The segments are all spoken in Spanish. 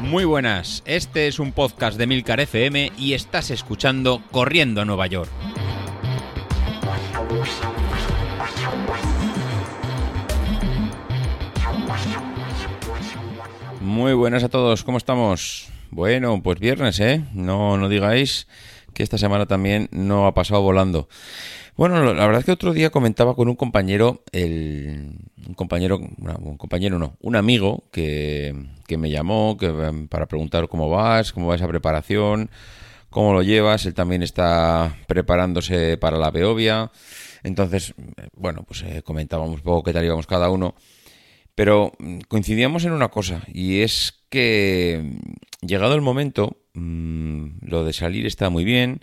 Muy buenas, este es un podcast de Milcar FM y estás escuchando Corriendo a Nueva York. Muy buenas a todos, ¿cómo estamos? Bueno, pues viernes, ¿eh? No, no digáis que esta semana también no ha pasado volando. Bueno, la verdad es que otro día comentaba con un compañero, el, un compañero, un compañero no, un amigo que, que me llamó que, em, para preguntar cómo vas, cómo va esa preparación, cómo lo llevas. Él también está preparándose para la Beovia. Entonces, bueno, pues eh, comentábamos un poco qué tal íbamos cada uno. Pero mm, coincidíamos en una cosa, y es que mm, llegado el momento, mm, lo de salir está muy bien,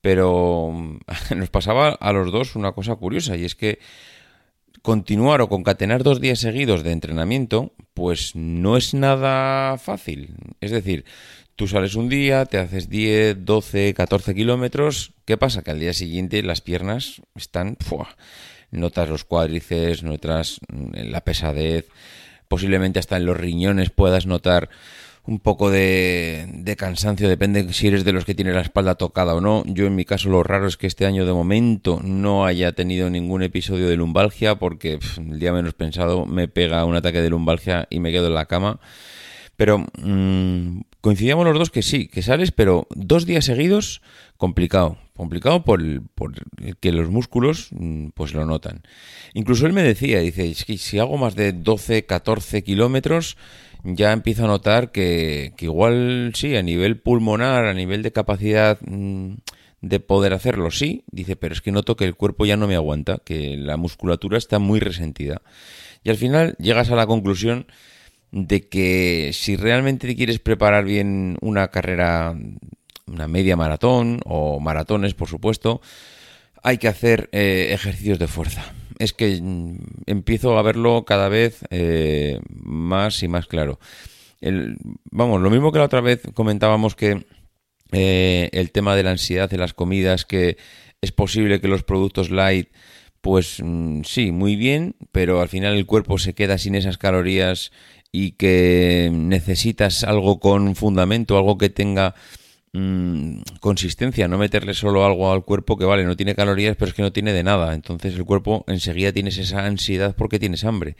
pero nos pasaba a los dos una cosa curiosa y es que continuar o concatenar dos días seguidos de entrenamiento pues no es nada fácil. Es decir, tú sales un día, te haces 10, 12, 14 kilómetros, ¿qué pasa? Que al día siguiente las piernas están... Notas los cuádriceps, notas la pesadez, posiblemente hasta en los riñones puedas notar un poco de, cansancio, depende si eres de los que tiene la espalda tocada o no. Yo en mi caso lo raro es que este año de momento no haya tenido ningún episodio de lumbalgia porque el día menos pensado me pega un ataque de lumbalgia y me quedo en la cama. Pero mmm, coincidíamos los dos que sí, que sales, pero dos días seguidos, complicado. Complicado por, por que los músculos mm, pues lo notan. Incluso él me decía, dice, que si hago más de 12, 14 kilómetros, ya empiezo a notar que, igual sí, a nivel pulmonar, a nivel de capacidad mm, de poder hacerlo, sí, dice, pero es que noto que el cuerpo ya no me aguanta, que la musculatura está muy resentida. Y al final llegas a la conclusión de que si realmente te quieres preparar bien una carrera, una media maratón o maratones, por supuesto, hay que hacer eh, ejercicios de fuerza es que mm, empiezo a verlo cada vez eh, más y más claro. vamos, lo mismo que la otra vez comentábamos que eh, el tema de la ansiedad de las comidas, que es posible que los productos light, pues mm, sí, muy bien, pero al final el cuerpo se queda sin esas calorías y que necesitas algo con fundamento, algo que tenga Mm, consistencia, no meterle solo algo al cuerpo que vale, no tiene calorías, pero es que no tiene de nada. Entonces el cuerpo enseguida tienes esa ansiedad porque tienes hambre.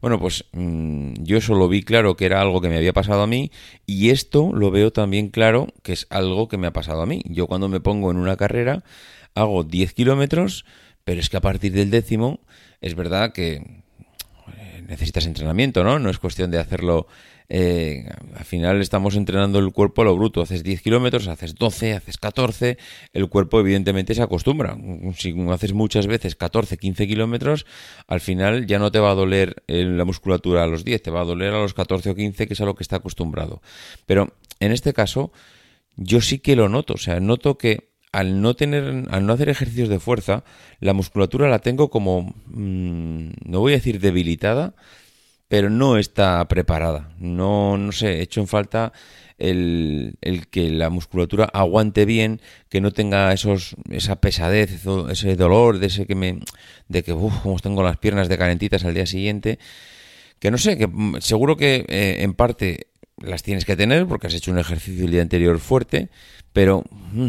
Bueno, pues mm, yo eso lo vi claro que era algo que me había pasado a mí y esto lo veo también claro que es algo que me ha pasado a mí. Yo cuando me pongo en una carrera hago 10 kilómetros, pero es que a partir del décimo es verdad que necesitas entrenamiento, ¿no? No es cuestión de hacerlo eh, al final estamos entrenando el cuerpo a lo bruto. Haces 10 kilómetros, haces 12, haces 14, el cuerpo evidentemente se acostumbra. Si haces muchas veces 14, 15 kilómetros, al final ya no te va a doler la musculatura a los 10, te va a doler a los 14 o 15, que es a lo que está acostumbrado. Pero en este caso, yo sí que lo noto, o sea, noto que al no tener, al no hacer ejercicios de fuerza, la musculatura la tengo como, mm, no voy a decir debilitada, pero no está preparada. No, no sé, he hecho en falta el, el, que la musculatura aguante bien, que no tenga esos, esa pesadez, ese dolor, de ese que me, de que, como tengo las piernas de calentitas al día siguiente, que no sé, que mm, seguro que eh, en parte las tienes que tener porque has hecho un ejercicio el día anterior fuerte, pero mm,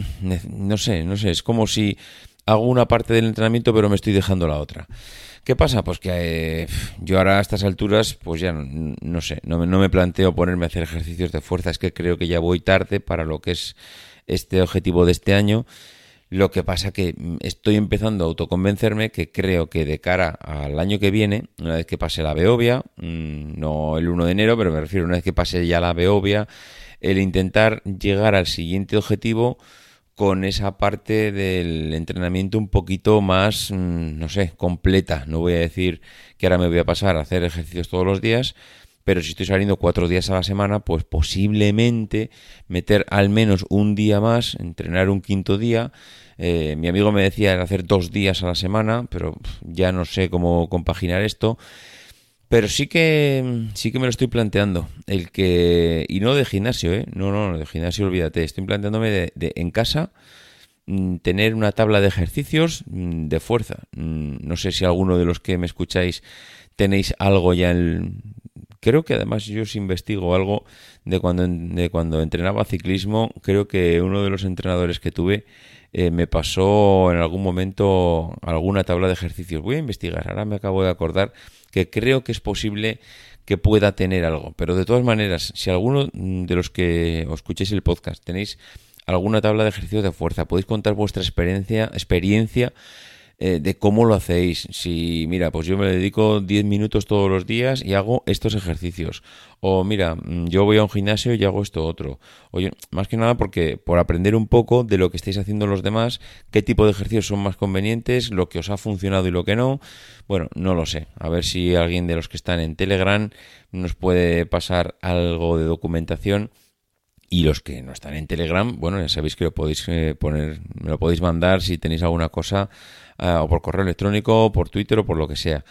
no sé, no sé, es como si hago una parte del entrenamiento pero me estoy dejando la otra. ¿Qué pasa? Pues que eh, yo ahora a estas alturas, pues ya no, sé, no, no, me planteo ponerme a hacer ejercicios de fuerza, es que creo que ya voy tarde para lo que es este objetivo de este año. Lo que pasa que mm, estoy empezando a autoconvencerme que creo que de cara al año que viene, una vez que pase la Beovia, mm, no el 1 de enero, pero me refiero una vez que pase ya la Beovia, el intentar llegar al siguiente objetivo con esa parte del entrenamiento un poquito más, mm, no sé, completa. No voy a decir que ahora me voy a pasar a hacer ejercicios todos los días, pero si estoy saliendo cuatro días a la semana, pues posiblemente meter al menos un día más, entrenar un quinto día. Eh, mi amigo me decía hacer dos días a la semana, pero ya no sé cómo compaginar esto. Pero sí que sí que me lo estoy planteando. El que. Y no de gimnasio, ¿eh? No, no, de gimnasio olvídate. Estoy planteándome de, en casa mm, tener una tabla de ejercicios mm, de fuerza. Mm, no sé si alguno de los que me escucháis tenéis algo ya creo que además yo os investigo algo de cuando, de cuando entrenaba ciclismo, creo que uno de los entrenadores que tuve eh, me pasó en algún momento alguna tabla de ejercicios. Voy a investigar, ahora me acabo de acordar que creo que es posible que pueda tener algo. Pero de todas maneras, si alguno de los que os escuchéis el podcast tenéis alguna tabla de ejercicios de fuerza, podéis contar vuestra experiencia, experiencia eh, de cómo lo hacéis. Si, mira, pues yo me dedico 10 minutos todos los días y hago estos ejercicios. O mira, mm, yo voy a un gimnasio y hago esto otro. Oye, más que nada porque por aprender un poco de lo que estáis haciendo los demás, qué tipo de ejercicios son más convenientes, lo que os ha funcionado y lo que no. Bueno, no lo sé. A ver si alguien de los que están en Telegram nos puede pasar algo de documentación y los que no están en Telegram, bueno, ya sabéis que lo podéis eh, poner, me lo podéis mandar si tenéis alguna cosa, eh, o por correo electrónico, o por Twitter, o por lo que sea.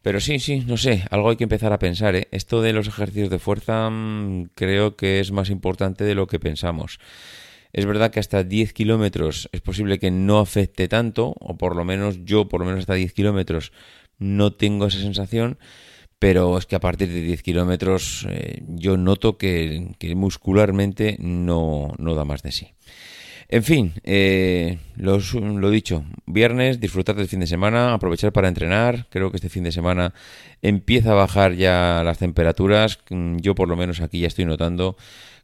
Pero sí, sí, no sé, algo hay que empezar a pensar. ¿eh? Esto de los ejercicios de fuerza mm, creo que es más importante de lo que pensamos. Es verdad que hasta 10 kilómetros es posible que no afecte tanto, o por lo menos yo, por lo menos hasta 10 kilómetros, no tengo esa sensación pero es que a partir de 10 kilómetros eh, yo noto que, muscularmente no, no, da más de sí. En fin, eh, lo, lo, dicho, viernes, disfrutar del fin de semana, aprovechar para entrenar. Creo que este fin de semana empieza a bajar ya las temperaturas. Yo por lo menos aquí ya estoy notando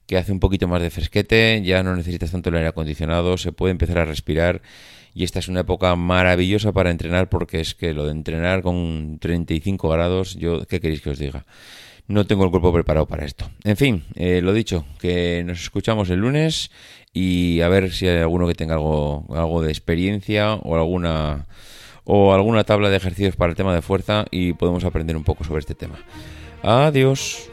que hace un poquito más de fresquete, ya no necesitas tanto el aire acondicionado, se puede empezar a respirar y esta es una época maravillosa para entrenar porque es que lo de entrenar con 35 grados, yo, ¿qué queréis que os diga? No tengo el cuerpo preparado para esto. En fin, eh, lo dicho, que nos escuchamos el lunes y a ver si hay alguno que tenga algo, algo de experiencia o alguna o alguna tabla de ejercicios para el tema de fuerza y podemos aprender un poco sobre este tema. Adiós.